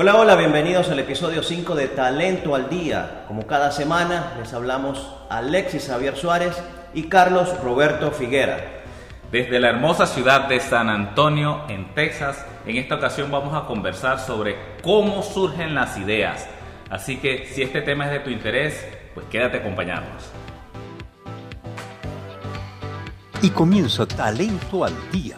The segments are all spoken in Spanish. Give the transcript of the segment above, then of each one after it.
Hola, hola, bienvenidos al episodio 5 de Talento al Día. Como cada semana les hablamos Alexis Javier Suárez y Carlos Roberto Figuera. Desde la hermosa ciudad de San Antonio, en Texas, en esta ocasión vamos a conversar sobre cómo surgen las ideas. Así que si este tema es de tu interés, pues quédate acompañándonos. Y comienza Talento al Día,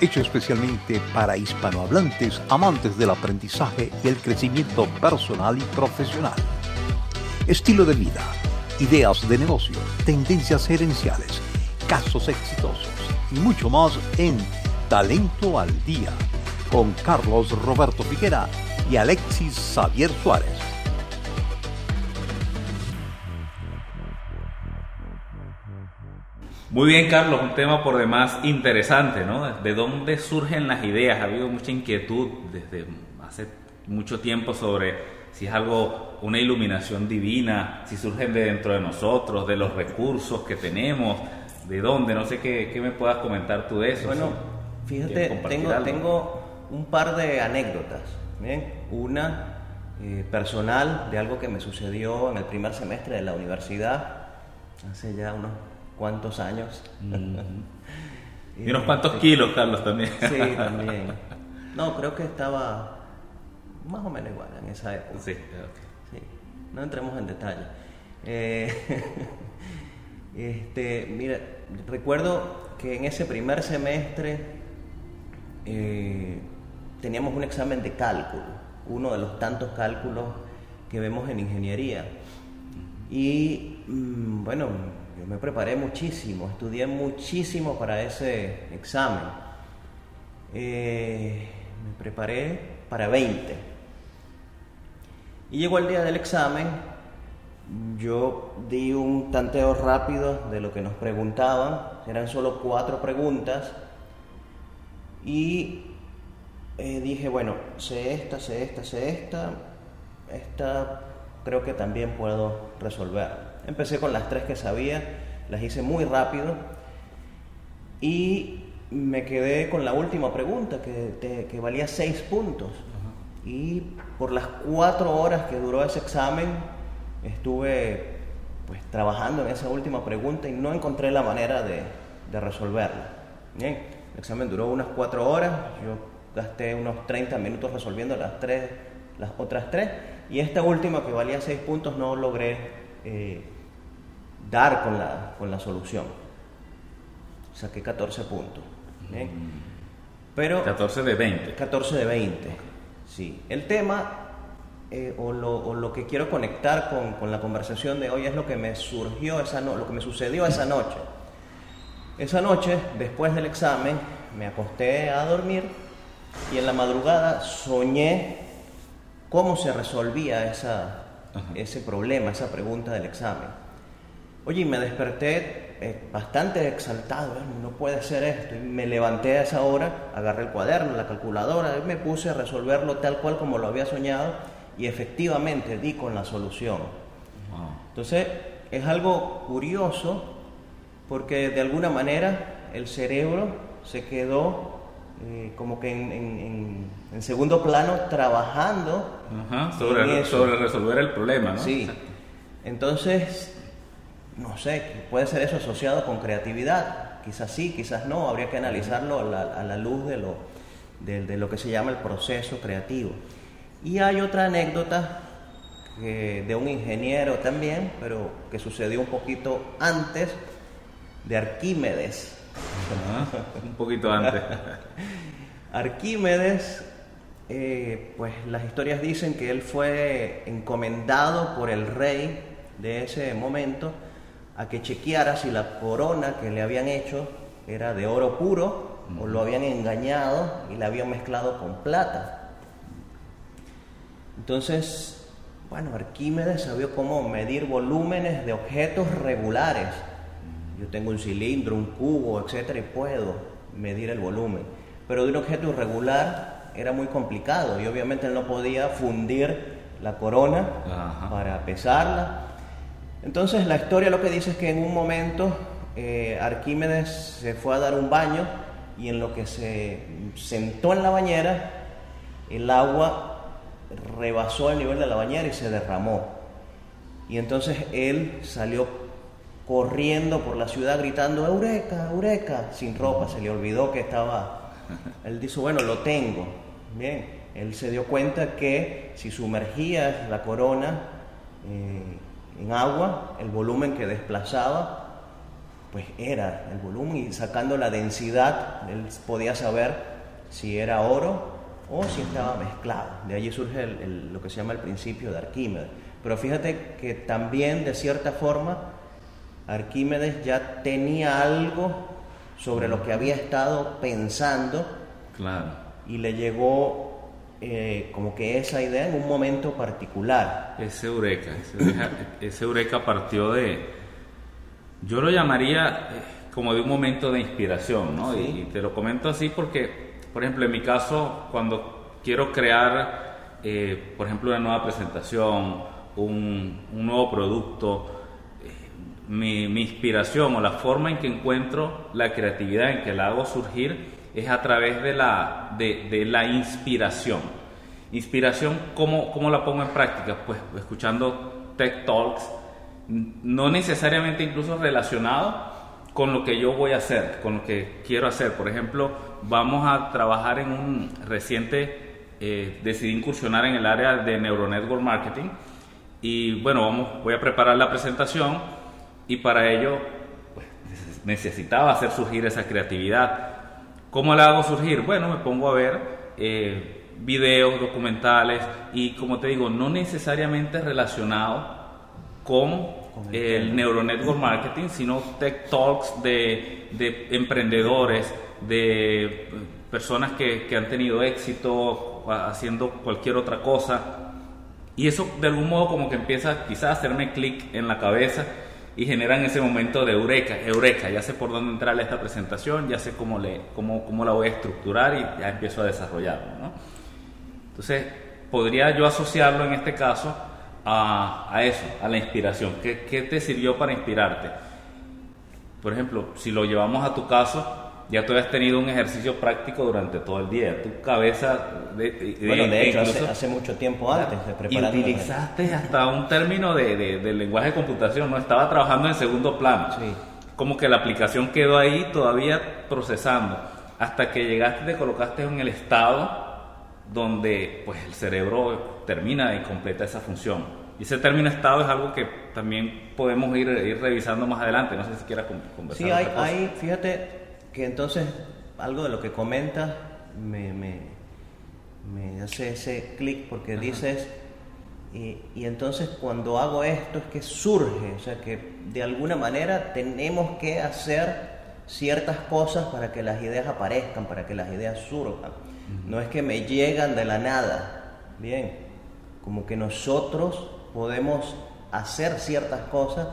hecho especialmente para hispanohablantes amantes del aprendizaje y el crecimiento personal y profesional. Estilo de vida, ideas de negocio, tendencias gerenciales, casos exitosos y mucho más en Talento al Día con Carlos Roberto Figuera y Alexis Xavier Suárez. Muy bien, Carlos, un tema por demás interesante, ¿no? ¿De dónde surgen las ideas? Ha habido mucha inquietud desde hace mucho tiempo sobre si es algo, una iluminación divina, si surgen de dentro de nosotros, de los recursos que tenemos, de dónde, no sé qué, qué me puedas comentar tú de eso. Bueno, fíjate, tengo, tengo un par de anécdotas. ¿bien? Una eh, personal de algo que me sucedió en el primer semestre de la universidad, hace ya unos cuantos años. y unos cuantos kilos, Carlos, también. sí, también. No, creo que estaba más o menos igual en esa época. Sí, sí. No entremos en detalle. Eh, este, mira, recuerdo que en ese primer semestre eh, teníamos un examen de cálculo, uno de los tantos cálculos que vemos en ingeniería. Y mm, bueno, yo me preparé muchísimo, estudié muchísimo para ese examen. Eh, me preparé para 20. Y llegó el día del examen, yo di un tanteo rápido de lo que nos preguntaban, eran solo cuatro preguntas, y eh, dije, bueno, sé esta, sé esta, sé esta, esta creo que también puedo resolver. Empecé con las tres que sabía, las hice muy rápido y me quedé con la última pregunta que, que valía seis puntos. Y por las cuatro horas que duró ese examen, estuve pues trabajando en esa última pregunta y no encontré la manera de, de resolverla. Bien, el examen duró unas cuatro horas, yo gasté unos 30 minutos resolviendo las, tres, las otras tres, y esta última que valía seis puntos no logré eh, dar con la, con la solución. Saqué 14 puntos. Pero, 14 de 20. 14 de 20, sí. El tema, eh, o, lo, o, lo, que quiero conectar con, con, la conversación de hoy es lo que me surgió, esa no, lo que me sucedió esa noche. Esa noche, después del examen, me acosté a dormir y en la madrugada soñé cómo se resolvía esa, ese problema, esa pregunta del examen. Oye, me desperté eh, bastante exaltado, ¿eh? no puede ser esto. Y me levanté a esa hora, agarré el cuaderno, la calculadora, y me puse a resolverlo tal cual como lo había soñado y efectivamente di con la solución. Wow. Entonces, es algo curioso porque de alguna manera el cerebro se quedó eh, como que en, en, en, segundo plano trabajando Ajá, sobre, sobre, resolver el problema, ¿no? Sí. Entonces, no sé, puede ser eso asociado con creatividad. Quizás sí, quizás no. Habría que analizarlo a la, a la luz de lo, de, de, lo que se llama el proceso creativo. Y hay otra anécdota que, de un ingeniero también, pero que sucedió un poquito antes, de Arquímedes. Ajá, un poquito antes. Arquímedes, eh, pues las historias dicen que él fue encomendado por el rey de ese momento a que chequeara si la corona que le habían hecho era de oro puro o lo habían engañado y la habían mezclado con plata. Entonces, bueno, Arquímedes sabía cómo medir volúmenes de objetos regulares. Yo tengo un cilindro, un cubo, etcétera, y puedo medir el volumen. Pero de un objeto irregular era muy complicado y obviamente él no podía fundir la corona Ajá. para pesarla. Entonces la historia lo que dice es que en un momento eh, Arquímedes se fue a dar un baño y en lo que se sentó en la bañera, el agua rebasó el nivel de la bañera y se derramó. Y entonces él salió corriendo por la ciudad gritando, Eureka, Eureka, sin ropa, se le olvidó que estaba... Él dijo, bueno, lo tengo. Bien, él se dio cuenta que si sumergía la corona eh, en agua, el volumen que desplazaba, pues era el volumen y sacando la densidad, él podía saber si era oro o si estaba mezclado. De allí surge lo que se llama el principio de Arquímedes. Pero fíjate que también de cierta forma Arquímedes ya tenía algo sobre lo que había estado pensando claro. y le llegó eh, como que esa idea en un momento particular. Ese eureka, ese eureka, partió de, yo lo llamaría eh, como de un momento de inspiración, ¿no? Y, te lo comento así porque, por ejemplo, en mi caso, cuando quiero crear, eh, por ejemplo, una nueva presentación, un, nuevo producto, mi, inspiración o la forma en que encuentro la creatividad, en que la hago surgir, es a través de la, de, la inspiración. Inspiración, ¿cómo, ¿cómo, la pongo en práctica? Pues escuchando Tech Talks, no necesariamente incluso relacionado con lo que yo voy a hacer, con lo que quiero hacer. Por ejemplo, vamos a trabajar en un reciente, eh, decidí incursionar en el área de Neuronetwork Marketing y bueno, vamos, voy a preparar la presentación y para ello pues, necesitaba hacer surgir esa creatividad. ¿Cómo la hago surgir? Bueno, me pongo a ver eh, videos, documentales y como te digo, no necesariamente relacionado con, el, Neuronetwork Marketing, sino tech talks de, de emprendedores, de personas que, que, han tenido éxito haciendo cualquier otra cosa. Y eso de algún modo como que empieza quizás a hacerme clic en la cabeza y generan ese momento de eureka, eureka, ya sé por dónde entrar esta presentación, ya sé cómo, le, cómo, cómo la voy a estructurar y ya empiezo a desarrollarlo. Entonces, podría yo asociarlo en este caso a, a eso, a la inspiración. ¿Qué, ¿Qué te sirvió para inspirarte? Por ejemplo, si lo llevamos a tu caso, ya tú has tenido un ejercicio práctico durante todo el día. Tu cabeza. De, bueno, de hecho, hace, mucho tiempo antes de preparar. Y utilizaste hasta un término de, de, lenguaje de computación, ¿no? Estaba trabajando en segundo plano. Sí. Como que la aplicación quedó ahí todavía procesando. Hasta que llegaste y te colocaste en el estado donde pues el cerebro termina y completa esa función. Y ese término estado es algo que también podemos ir, ir revisando más adelante. No sé si quieras conversar. Sí, hay, hay, fíjate, que entonces algo de lo que comentas me, me, me hace ese clic porque dices, y, y, entonces cuando hago esto es que surge, o sea que de alguna manera tenemos que hacer ciertas cosas para que las ideas aparezcan, para que las ideas surjan. No es que me llegan de la nada, bien, como que nosotros podemos hacer ciertas cosas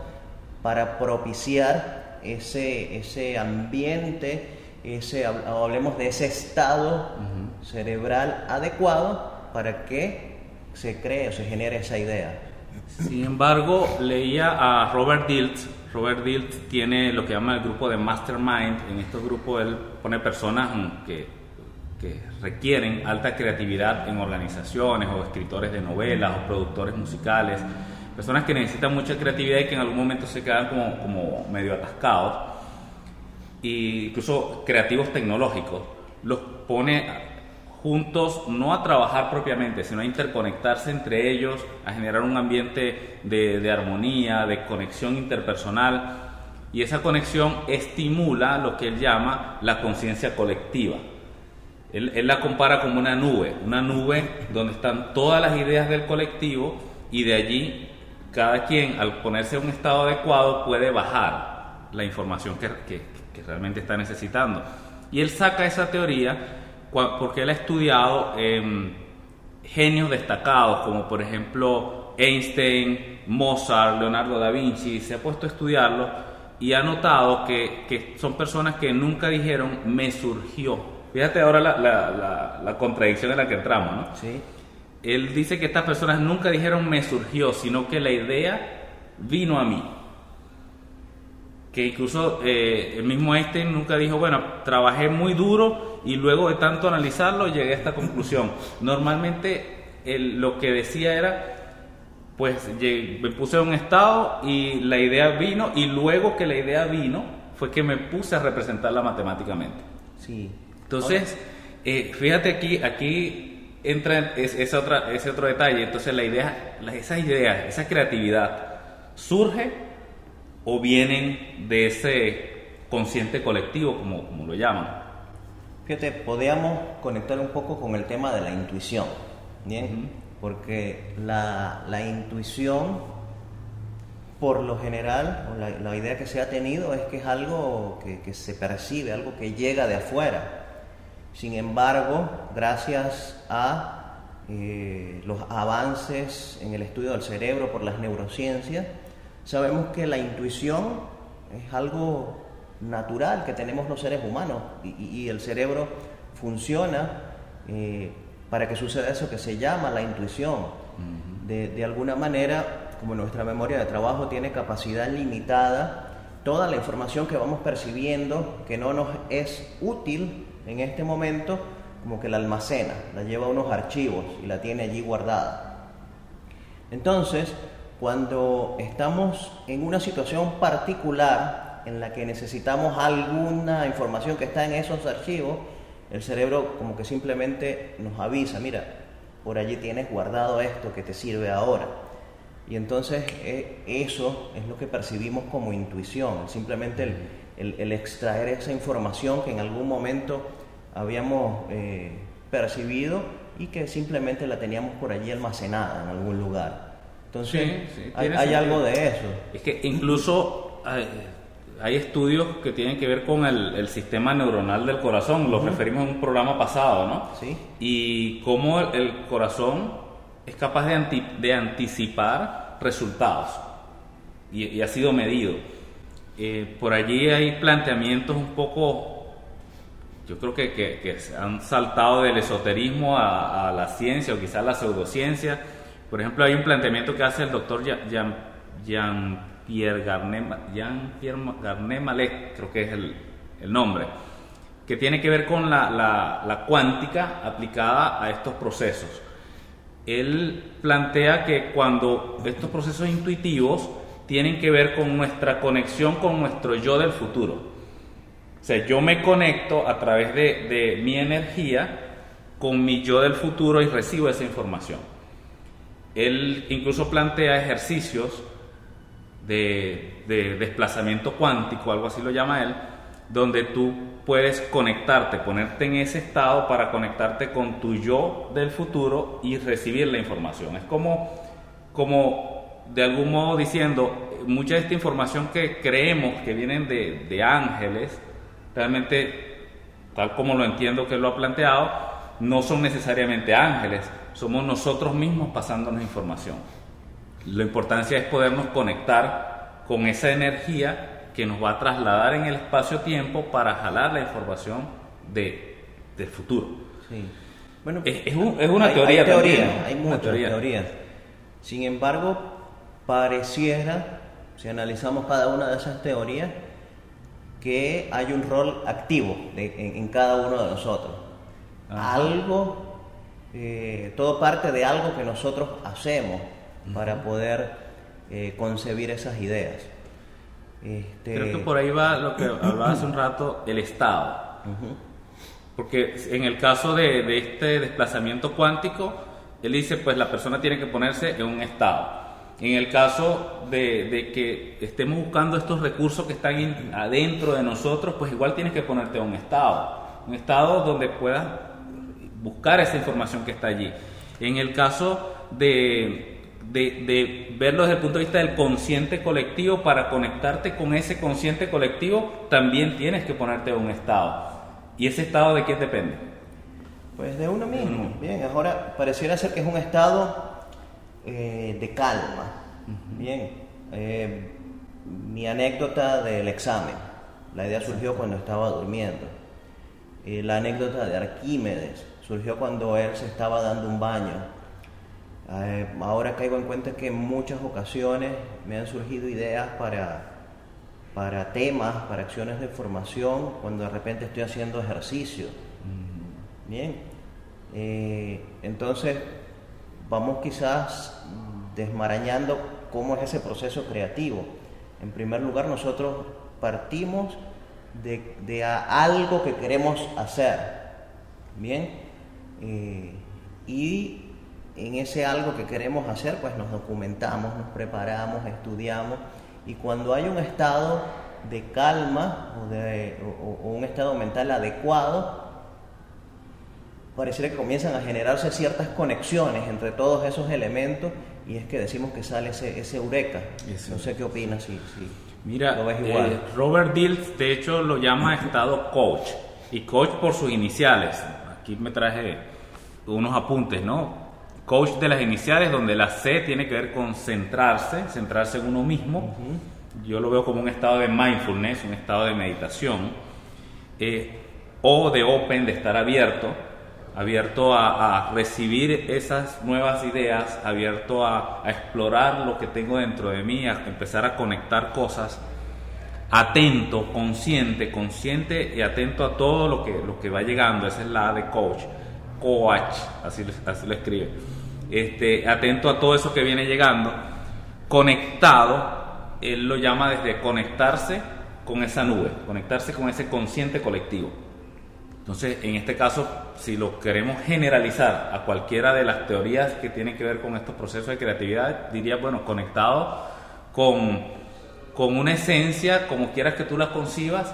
para propiciar ese, ese ambiente, ese, hablemos de ese estado cerebral adecuado para que se cree o se genere esa idea. Sin embargo, leía a Robert Diltz. Robert Diltz tiene lo que llama el grupo de Mastermind. En estos grupos él pone personas que, que requieren alta creatividad en organizaciones o escritores de novelas o productores musicales personas que necesitan mucha creatividad y que en algún momento se quedan como, como medio atascados, e incluso creativos tecnológicos, los pone juntos no a trabajar propiamente, sino a interconectarse entre ellos, a generar un ambiente de, de armonía, de conexión interpersonal, y esa conexión estimula lo que él llama la conciencia colectiva. Él, él, la compara como una nube, una nube donde están todas las ideas del colectivo y de allí cada quien al ponerse en un estado adecuado puede bajar la información que, realmente está necesitando. Y él saca esa teoría porque él ha estudiado em, genios destacados como por ejemplo Einstein, Mozart, Leonardo da Vinci, se ha puesto a estudiarlo y ha notado que, son personas que nunca dijeron me surgió. Fíjate ahora la, contradicción en la que entramos, ¿no? Sí él dice que estas personas nunca dijeron me surgió, sino que la idea vino a mí. Que incluso eh, el mismo Einstein nunca dijo, bueno, trabajé muy duro y luego de tanto analizarlo llegué a esta conclusión. Normalmente el- lo que decía era, pues lle- me puse en un estado y la idea vino y luego que la idea vino fue que me puse a representarla matemáticamente. Sí. Entonces, eh, fíjate aquí, aquí entra es- ese, otra, ese otro detalle. Entonces, la idea, la- esa idea, esa creatividad, ¿surge o vienen de ese consciente colectivo, como, como lo llaman? Fíjate, podíamos conectar un poco con el tema de la intuición, ¿bien? Porque la, la intuición, por lo general, o la, la idea que se ha tenido es que es algo que, que se percibe, algo que llega de afuera. Sin embargo, gracias a eh, los avances en el estudio del cerebro por las neurociencias, sabemos que la intuición es algo natural que tenemos los seres humanos y, el cerebro funciona eh, para que suceda eso que se llama la intuición. de, de alguna manera, como nuestra memoria de trabajo tiene capacidad limitada, toda la información que vamos percibiendo que no nos es útil en este momento, como que la almacena, la lleva a unos archivos y la tiene allí guardada. Entonces, cuando estamos en una situación particular en la que necesitamos alguna información que está en esos archivos, el cerebro como que simplemente nos avisa, mira, por allí tienes guardado esto que te sirve ahora. Y entonces eh, eso es lo que percibimos como intuición, simplemente el, el- el extraer esa información que en algún momento habíamos eh, percibido y que simplemente la teníamos por allí almacenada en algún lugar. Entonces Sí, sí, hay, algo de eso. Es que incluso hay, hay estudios que tienen que ver con el, el sistema neuronal del corazón, lo referimos en un programa pasado, ¿no? Sí. Y cómo el, el corazón es capaz de, anti- de anticipar resultados y, y ha sido medido. Eh, por allí hay planteamientos un poco, yo creo que, que- que han saltado del esoterismo a, la ciencia o quizás la pseudociencia. Por ejemplo, hay un planteamiento que hace el doctor Jean- Jean- Jean-Pierre Garnet, Jean-Pierre Garnet creo que es el, nombre, que tiene que ver con la cuántica aplicada a estos procesos. Él plantea que cuando estos procesos intuitivos tienen que ver con nuestra conexión con nuestro yo del futuro. O sea, yo me conecto a través de, mi energía con mi yo del futuro y recibo esa información. Él incluso plantea ejercicios de, de desplazamiento cuántico, algo así lo llama él, donde tú puedes conectarte, ponerte en ese estado para conectarte con tu yo del futuro y recibir la información. Es como, como de algún modo diciendo, mucha de esta información que creemos que vienen de, de ángeles, realmente, tal como lo entiendo que lo ha planteado, no son necesariamente ángeles, somos nosotros mismos pasándonos información. La importancia es podernos conectar con esa energía que nos va a trasladar en el espacio-tiempo para jalar la información de, del futuro. Sí. Bueno, Es, es un- es una hay- teoría hay también, hay muchas teoría. teorías. Sin embargo, pareciera, si analizamos cada una de esas teorías, que hay un rol activo de- en, en cada uno de nosotros. Ajá. Algo, eh, todo parte de algo que nosotros hacemos para poder eh, concebir esas ideas. Este, Creo que por ahí va lo que hablaba hace un rato, el estado. Porque en el caso de, de este desplazamiento cuántico, él dice, pues la persona tiene que ponerse en un estado. En el caso de, de que estemos buscando estos recursos que están in- adentro de nosotros, pues igual tienes que ponerte en un estado. Un estado donde puedas buscar esa información que está allí. En el caso de, de, de verlo desde el punto de vista del consciente colectivo, para conectarte con ese consciente colectivo, también tienes que ponerte en un estado. ¿Y ese estado de quién depende? Pues de uno mismo. Bien, ahora pareciera ser que es un estado eh, de calma. Bien, eh, mi anécdota del examen. La idea surgió cuando estaba durmiendo. Eh, la anécdota de Arquímedes surgió cuando él se estaba dando un baño. Eh, ahora caigo en cuenta que en muchas ocasiones me han surgido ideas para, para temas, para acciones de formación, cuando de repente estoy haciendo ejercicio. Bien. Entonces, vamos quizás desmarañando cómo es ese proceso creativo. En primer lugar, nosotros partimos de, algo que queremos hacer, ¿bien? Eh, y en ese algo que queremos hacer, pues nos documentamos, nos preparamos, estudiamos, y cuando hay un estado de calma o, de, o un estado mental adecuado, pareciera que comienzan a generarse ciertas conexiones entre todos esos elementos y es que decimos que sale ese, ese eureka. No sé qué opinas, si, Mira, eh, Robert Dills de hecho lo llama estado coach y coach por sus iniciales. Aquí me traje unos apuntes, ¿no? Coach de las iniciales donde la C tiene que ver con centrarse, centrarse en uno mismo. Yo lo veo como un estado de mindfulness, un estado de meditación. Eh, o de open, de estar abierto abierto a, recibir esas nuevas ideas, abierto a, explorar lo que tengo dentro de mí, a empezar a conectar cosas, atento, consciente, consciente y atento a todo lo que, lo que va llegando, esa es la de coach, coach, así, así lo escribe, este, atento a todo eso que viene llegando, conectado, él lo llama desde conectarse con esa nube, conectarse con ese consciente colectivo. Entonces, en este caso, si lo queremos generalizar a cualquiera de las teorías que tienen que ver con estos procesos de creatividad, diría, bueno, conectado con, con una esencia, como quieras que tú la concibas,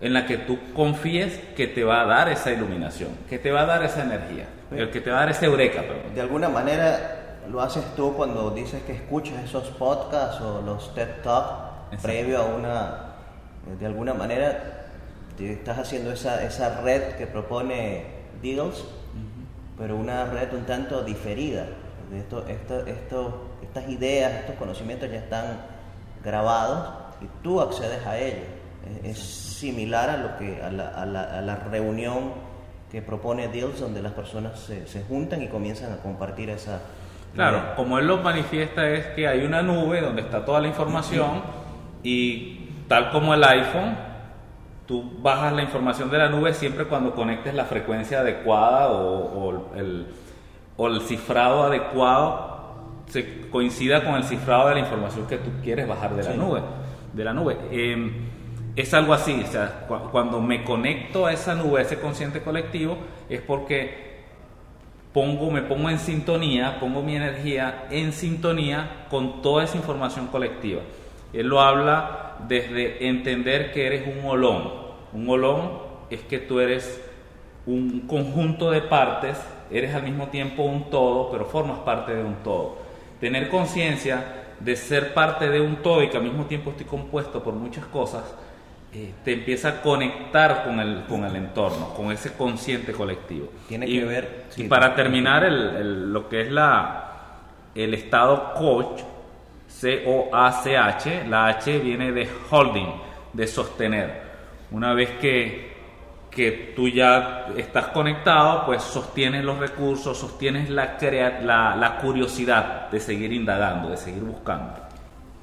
en la que tú confíes que te va a dar esa iluminación, que te va a dar esa energía, el que te va a dar ese eureka. De alguna manera lo haces tú cuando dices que escuchas esos podcasts o los TED Talk previo a una, de alguna manera estás haciendo esa, esa red que propone Deals, pero una red un tanto diferida. Esto, esto, esto, estas ideas, estos conocimientos ya están grabados y tú accedes a ellos. Es, similar a, lo que, a, la, a, la, a la reunión que propone Deals, donde las personas se, se juntan y comienzan a compartir esa... Claro, como él lo manifiesta es que hay una nube donde está toda la información y tal como el iPhone, tú bajas la información de la nube siempre cuando conectes la frecuencia adecuada o, el, o, el, cifrado adecuado se coincida con el cifrado de la información que tú quieres bajar de la nube. De la nube. Em, es algo así, o sea, cuando me conecto a esa nube, a ese consciente colectivo, es porque pongo, me pongo en sintonía, pongo mi energía en sintonía con toda esa información colectiva. Él lo habla desde entender que eres un olón. Un olón es que tú eres un conjunto de partes, eres al mismo tiempo un todo, pero formas parte de un todo. Tener conciencia de ser parte de un todo y que al mismo tiempo estoy compuesto por muchas cosas, eh, te empieza a conectar con el, con el entorno, con ese consciente colectivo. Tiene que ver. y para terminar, lo que es la, el estado coach, C-O-A-C-H, la H viene de holding, de sostener. Una vez que, que tú ya estás conectado, pues sostienes los recursos, sostienes la, la, la curiosidad de seguir indagando, de seguir buscando.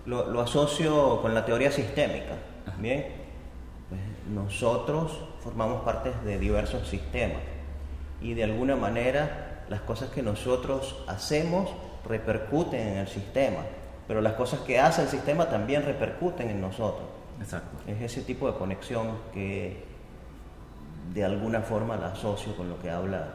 Lo, lo asocio con la teoría sistémica. Bien, pues nosotros formamos parte de diversos sistemas y de alguna manera las cosas que nosotros hacemos repercuten en el sistema pero las cosas que hace el sistema también repercuten en nosotros. Exacto. Es ese tipo de conexión que de alguna forma la asocio con lo que habla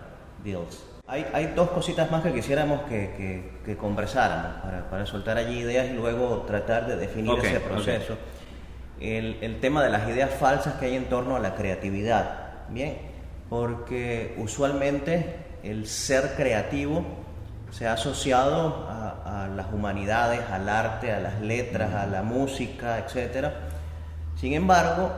Bills. Hay, hay dos cositas más que quisiéramos que, que, conversáramos para, para, soltar allí ideas y luego tratar de definir ese proceso. El, el tema de las ideas falsas que hay en torno a la creatividad. Bien, porque usualmente el ser creativo se ha asociado a, las humanidades, al arte, a las letras, a la música, etc. Sin embargo,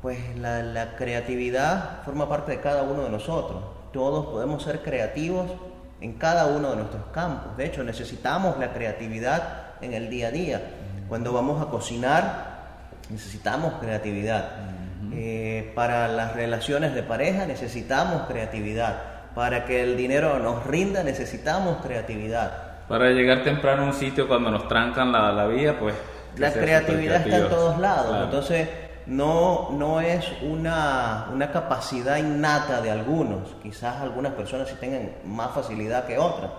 pues la, creatividad forma parte de cada uno de nosotros. Todos podemos ser creativos en cada uno de nuestros campos. De hecho, necesitamos la creatividad en el día a día. Cuando vamos a cocinar, necesitamos creatividad. Eh, para las relaciones de pareja necesitamos creatividad para que el dinero nos rinda necesitamos creatividad. Para llegar temprano a un sitio cuando nos trancan la, la vía, pues... La creatividad está en todos lados, entonces no, no es una, una, capacidad innata de algunos, quizás algunas personas sí tengan más facilidad que otras,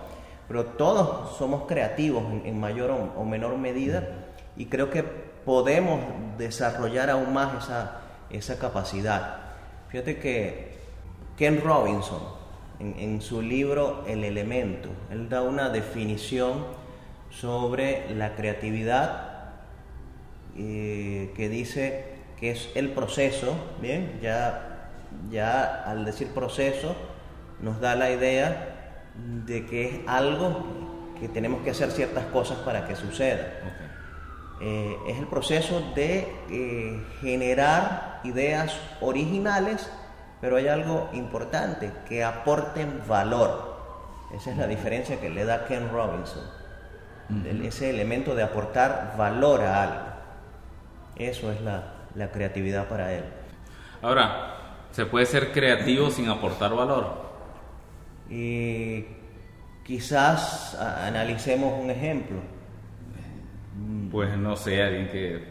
pero todos somos creativos en, mayor o, menor medida y creo que podemos desarrollar aún más esa, esa capacidad. Fíjate que Ken Robinson, en, su libro El elemento, él da una definición sobre la creatividad eh, que dice que es el proceso, bien, ya, ya al decir proceso nos da la idea de que es algo que tenemos que hacer ciertas cosas para que suceda. Eh, es el proceso de eh, generar ideas originales, pero hay algo importante, que aporten valor. Esa es la diferencia que le da Ken Robinson, ese elemento de aportar valor a algo. Eso es la, la creatividad para él. Ahora, ¿se puede ser creativo sin aportar valor? Y quizás analicemos un ejemplo. Pues no sé, alguien que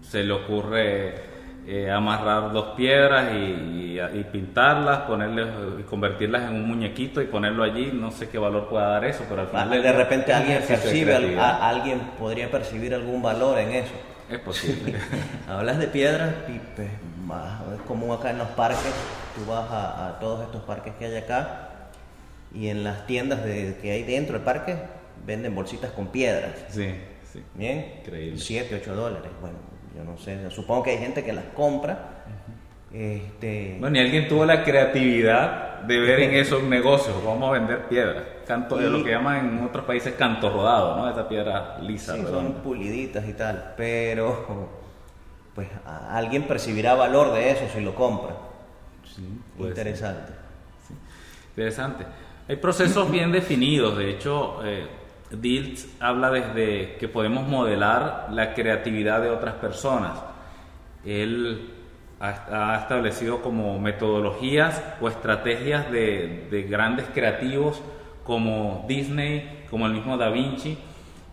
se le ocurre eh, amarrar dos piedras y, pintarlas, ponerles y convertirlas en un muñequito y ponerlo allí, no sé qué valor pueda dar eso, pero al final de repente alguien percibe, alguien podría percibir algún valor en eso. Es posible. Hablas de piedras, es común acá en los parques, tú vas a todos estos parques que hay acá y en las tiendas de, que hay dentro del parque venden bolsitas con piedras. Sí, sí. Bien, Increíble. 7, 8 dólares. Bueno, yo no sé, supongo que hay gente que las compra. este... Bueno, y alguien tuvo la creatividad de ver en esos negocios, vamos a vender piedras. Canto, de lo que llaman en otros países canto rodado, ¿no? Esa piedra lisa. Sí, son puliditas y tal, pero pues alguien percibirá valor de eso si lo compra. Sí, Interesante. Sí. Interesante. Hay procesos bien definidos, de hecho, eh, Diltz habla desde que podemos modelar la creatividad de otras personas. Él ha, establecido como metodologías o estrategias de, grandes creativos como Disney, como el mismo Da Vinci,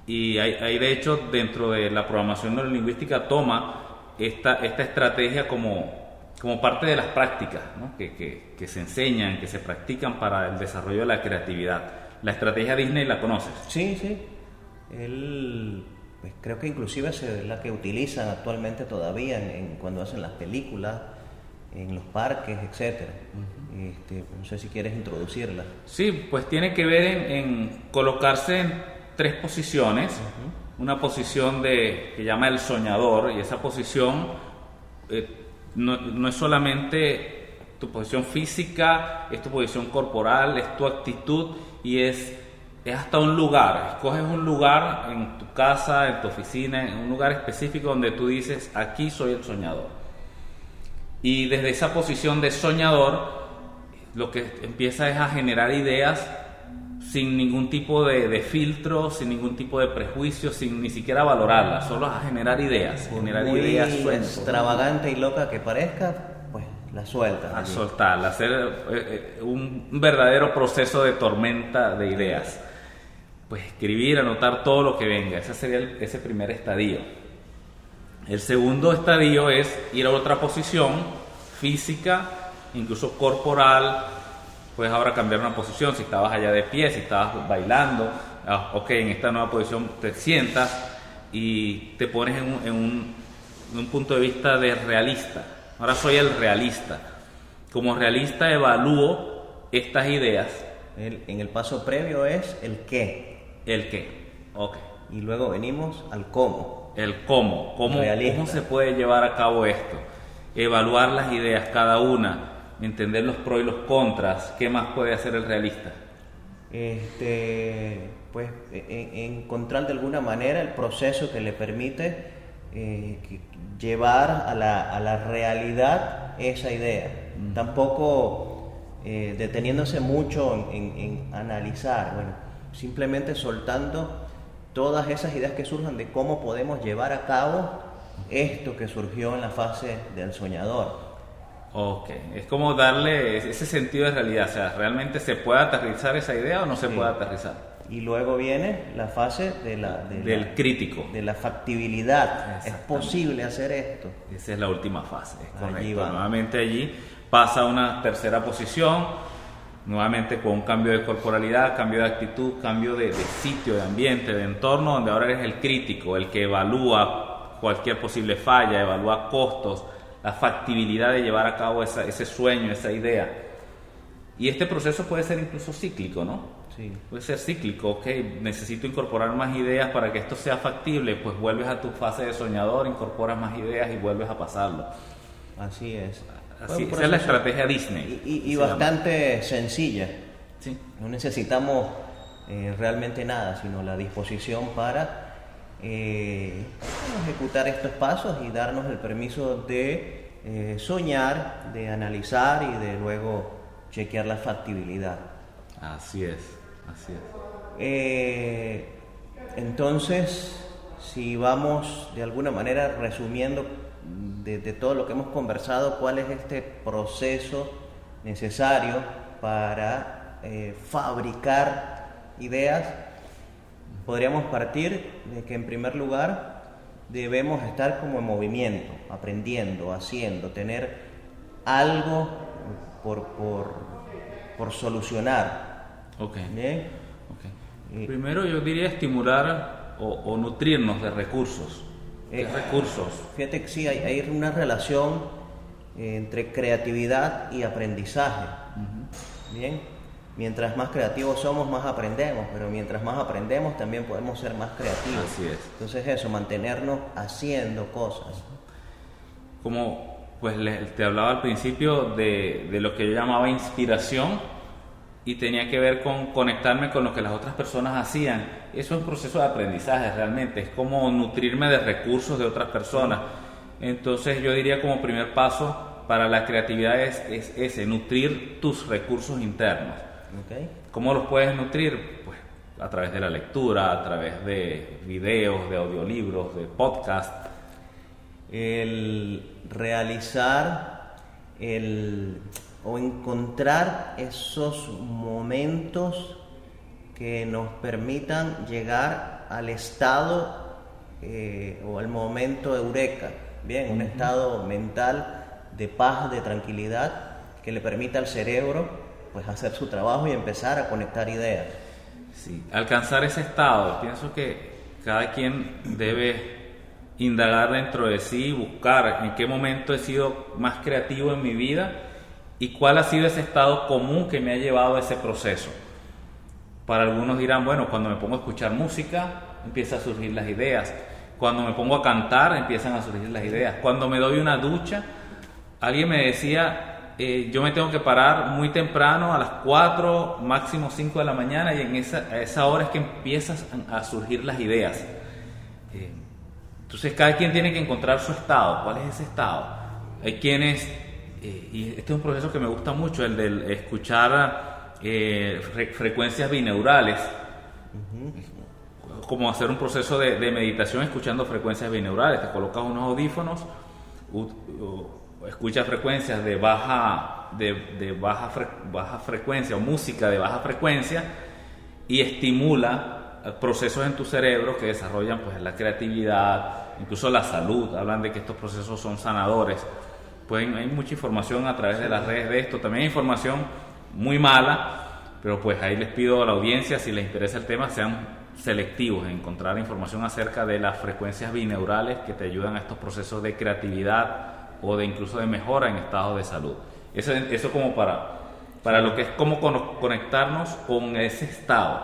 y hay, de hecho dentro de la programación neurolingüística toma esta, estrategia como parte de las prácticas que, se enseñan, que se practican para el desarrollo de la creatividad. La estrategia Disney la conoces. Sí, sí. Él, pues, creo que inclusive es la que utilizan actualmente todavía en, cuando hacen las películas, en los parques, etcétera. Este, no sé si quieres introducirla. Sí, pues tiene que ver en, colocarse en tres posiciones. Una posición de que llama el soñador y esa posición eh, no, es solamente tu posición física, es tu posición corporal, es tu actitud y es, es hasta un lugar. Escoges un lugar en tu casa, en tu oficina, en un lugar específico donde tú dices, aquí soy el soñador. Y desde esa posición de soñador, lo que empieza es a generar ideas sin ningún tipo de, filtro, sin ningún tipo de prejuicio, sin ni siquiera valorarlas, solo a generar ideas, generar Muy ideas extravagante y loca que parezca, la suelta. A soltarla, hacer eh, eh, un verdadero proceso de tormenta de ideas. Pues escribir, anotar todo lo que venga, ese sería ese primer estadio. El segundo estadio es ir a otra posición física, incluso corporal, puedes ahora cambiar una posición, si estabas allá de pie, si estabas bailando, ah, ok, en esta nueva posición te sientas y te pones en un, en un, punto de vista de realista. Ahora soy el realista. Como realista evalúo estas ideas. en el paso previo es el qué. El qué, ok. Y luego venimos al cómo. El cómo, cómo, cómo se puede llevar a cabo esto. Evaluar las ideas, cada una entender los pros y los contras, ¿qué más puede hacer el realista? Este, pues encontrar de alguna manera el proceso que le permite eh, llevar a la, a la, realidad esa idea. Tampoco eh, deteniéndose mucho en, en, analizar, bueno, simplemente soltando todas esas ideas que surjan de cómo podemos llevar a cabo esto que surgió en la fase del soñador. Ok, es como darle ese sentido de realidad, o sea, ¿realmente se puede aterrizar esa idea o no se puede aterrizar? Y luego viene la fase de la, del crítico. De la factibilidad. ¿Es posible hacer esto? Esa es la última fase, es correcto. Nuevamente allí pasa a una tercera posición, nuevamente con un cambio de corporalidad, cambio de actitud, cambio de, de, sitio, de ambiente, de entorno, donde ahora eres el crítico, el que evalúa cualquier posible falla, evalúa costos, la factibilidad de llevar a cabo esa, ese sueño, esa idea. Y este proceso puede ser incluso cíclico, ¿no? Sí. Puede ser cíclico, ok, necesito incorporar más ideas para que esto sea factible, pues vuelves a tu fase de soñador, incorporas más ideas y vuelves a pasarlo. Así es. Así, esa es la estrategia Disney. Y, y, y bastante llama. sencilla. Sí. No necesitamos eh, realmente nada, sino la disposición para eh, ejecutar estos pasos y darnos el permiso de eh, soñar, de analizar y de luego chequear la factibilidad. Así es, Eh, entonces, si vamos de alguna manera resumiendo de, de, todo lo que hemos conversado, cuál es este proceso necesario para eh, fabricar ideas, podríamos partir de que en primer lugar debemos estar como en movimiento, aprendiendo, haciendo, tener algo por, por, por solucionar. Ok. ¿Bien? okay. Primero yo diría estimular o, o nutrirnos de recursos. ¿Qué Eh, recursos? Fíjate que sí, hay, hay una relación eh, entre creatividad y aprendizaje. Bien, mientras más creativos somos, más aprendemos, pero mientras más aprendemos, también podemos ser más creativos. Así es. Entonces eso, mantenernos haciendo cosas. Como pues le- te hablaba al principio de, de lo que yo llamaba inspiración y tenía que ver con conectarme con lo que las otras personas hacían. Eso es un proceso de aprendizaje realmente, es como nutrirme de recursos de otras personas. Entonces yo diría como primer paso para la creatividad es, es ese, nutrir tus recursos internos. ¿ok? ¿Cómo los puedes nutrir? Pues a través de la lectura, a través de videos, de audiolibros, de podcasts. El realizar el, o encontrar esos momentos que nos permitan llegar al estado eh, o al momento eureka, bien, un estado mental de paz, de tranquilidad, que le permita al cerebro pues hacer su trabajo y empezar a conectar ideas. Sí, alcanzar ese estado. Pienso que cada quien debe indagar dentro de sí buscar en qué momento he sido más creativo en mi vida y cuál ha sido ese estado común que me ha llevado a ese proceso. Para algunos dirán, bueno, cuando me pongo a escuchar música, empiezan a surgir las ideas. Cuando me pongo a cantar, empiezan a surgir las ideas. Cuando me doy una ducha, alguien me decía, eh, yo me tengo que parar muy temprano, a las 4, máximo 5 de la mañana, y en esa, a esa hora es que empiezan a surgir las ideas. Eh, entonces cada quien tiene que encontrar su estado. ¿Cuál es ese estado? Hay quienes, eh, y este es un proceso que me gusta mucho, el de escuchar eh, fre frecuencias bineurales, como hacer un proceso de, de, meditación escuchando frecuencias bineurales. Te colocas unos audífonos, escuchas frecuencias de baja, de, de baja, fre, baja frecuencia o música de baja frecuencia y estimula procesos en tu cerebro que desarrollan pues la creatividad, incluso la salud, hablan de que estos procesos son sanadores. Pueden, hay mucha información a través de las redes de esto, también hay información muy mala, pero pues ahí les pido a la audiencia, si les interesa el tema, sean selectivos en encontrar información acerca de las frecuencias bineurales que te ayudan a estos procesos de creatividad o de incluso de mejora en estado de salud. Eso, eso como para, para lo que es cómo conectarnos con ese estado.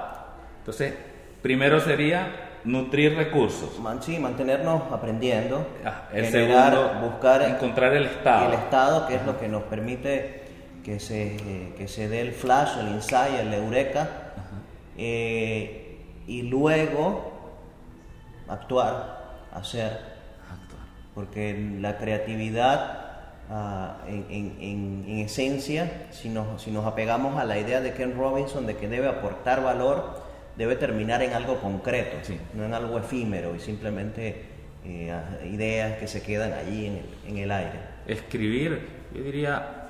Entonces, primero sería nutrir recursos. Man, sí, mantenernos aprendiendo. Ah, el generar, segundo, buscar encontrar el estado. El estado que es lo que nos permite que se, que se dé el flash, el insight, el eureka. Eh, y luego actuar, hacer. Actuar. Porque la creatividad, uh, en, en, en, en, esencia, si nos, si nos apegamos a la idea de Ken Robinson de que debe aportar valor, debe terminar en algo concreto, sí. no en algo efímero y simplemente eh, ideas que se quedan allí en el, en el, aire. Escribir, yo diría,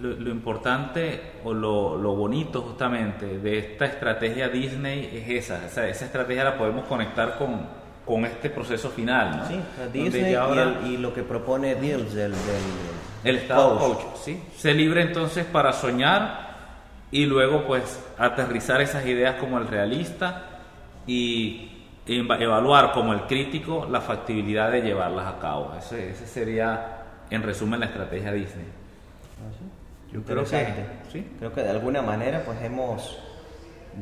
lo, lo importante o lo, lo, bonito justamente de esta estrategia Disney es esa, esa, esa estrategia la podemos conectar con, con este proceso final, ¿no? Sí, Disney ahora, y, el, y, lo que propone Dills del, del el estado coach, coach ¿sí? Se libre entonces para soñar y luego pues aterrizar esas ideas como el realista y evaluar como el crítico la factibilidad de llevarlas a cabo. Ese, ese sería en resumen la estrategia Disney. Yo creo que, ¿sí? creo que de alguna manera pues hemos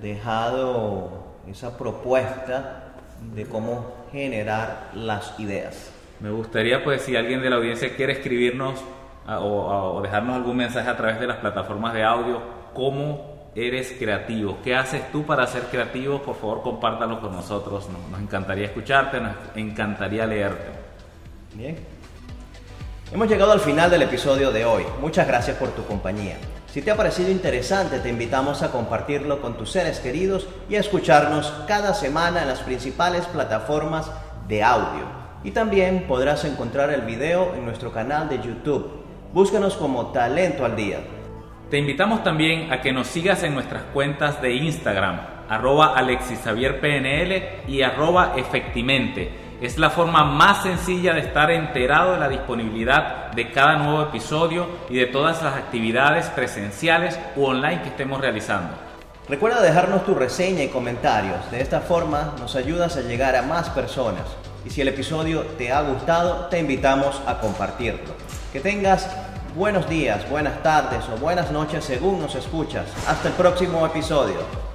dejado esa propuesta de cómo generar las ideas. Me gustaría pues si alguien de la audiencia quiere escribirnos o, dejarnos algún mensaje a través de las plataformas de audio, cómo eres creativo, qué haces tú para ser creativo, por favor compártalo con nosotros, nos, nos encantaría escucharte, nos encantaría leerte. Bien. Hemos llegado al final del episodio de hoy. Muchas gracias por tu compañía. Si te ha parecido interesante, te invitamos a compartirlo con tus seres queridos y a escucharnos cada semana en las principales plataformas de audio. Y también podrás encontrar el video en nuestro canal de YouTube. Búscanos como Talento al Día. Te invitamos también a que nos sigas en nuestras cuentas de Instagram, arroba y arroba efectivamente es la forma más sencilla de estar enterado de la disponibilidad de cada nuevo episodio y de todas las actividades presenciales u online que estemos realizando. Recuerda dejarnos tu reseña y comentarios. De esta forma nos ayudas a llegar a más personas. Y si el episodio te ha gustado, te invitamos a compartirlo. Que tengas buenos días, buenas tardes o buenas noches según nos escuchas. Hasta el próximo episodio.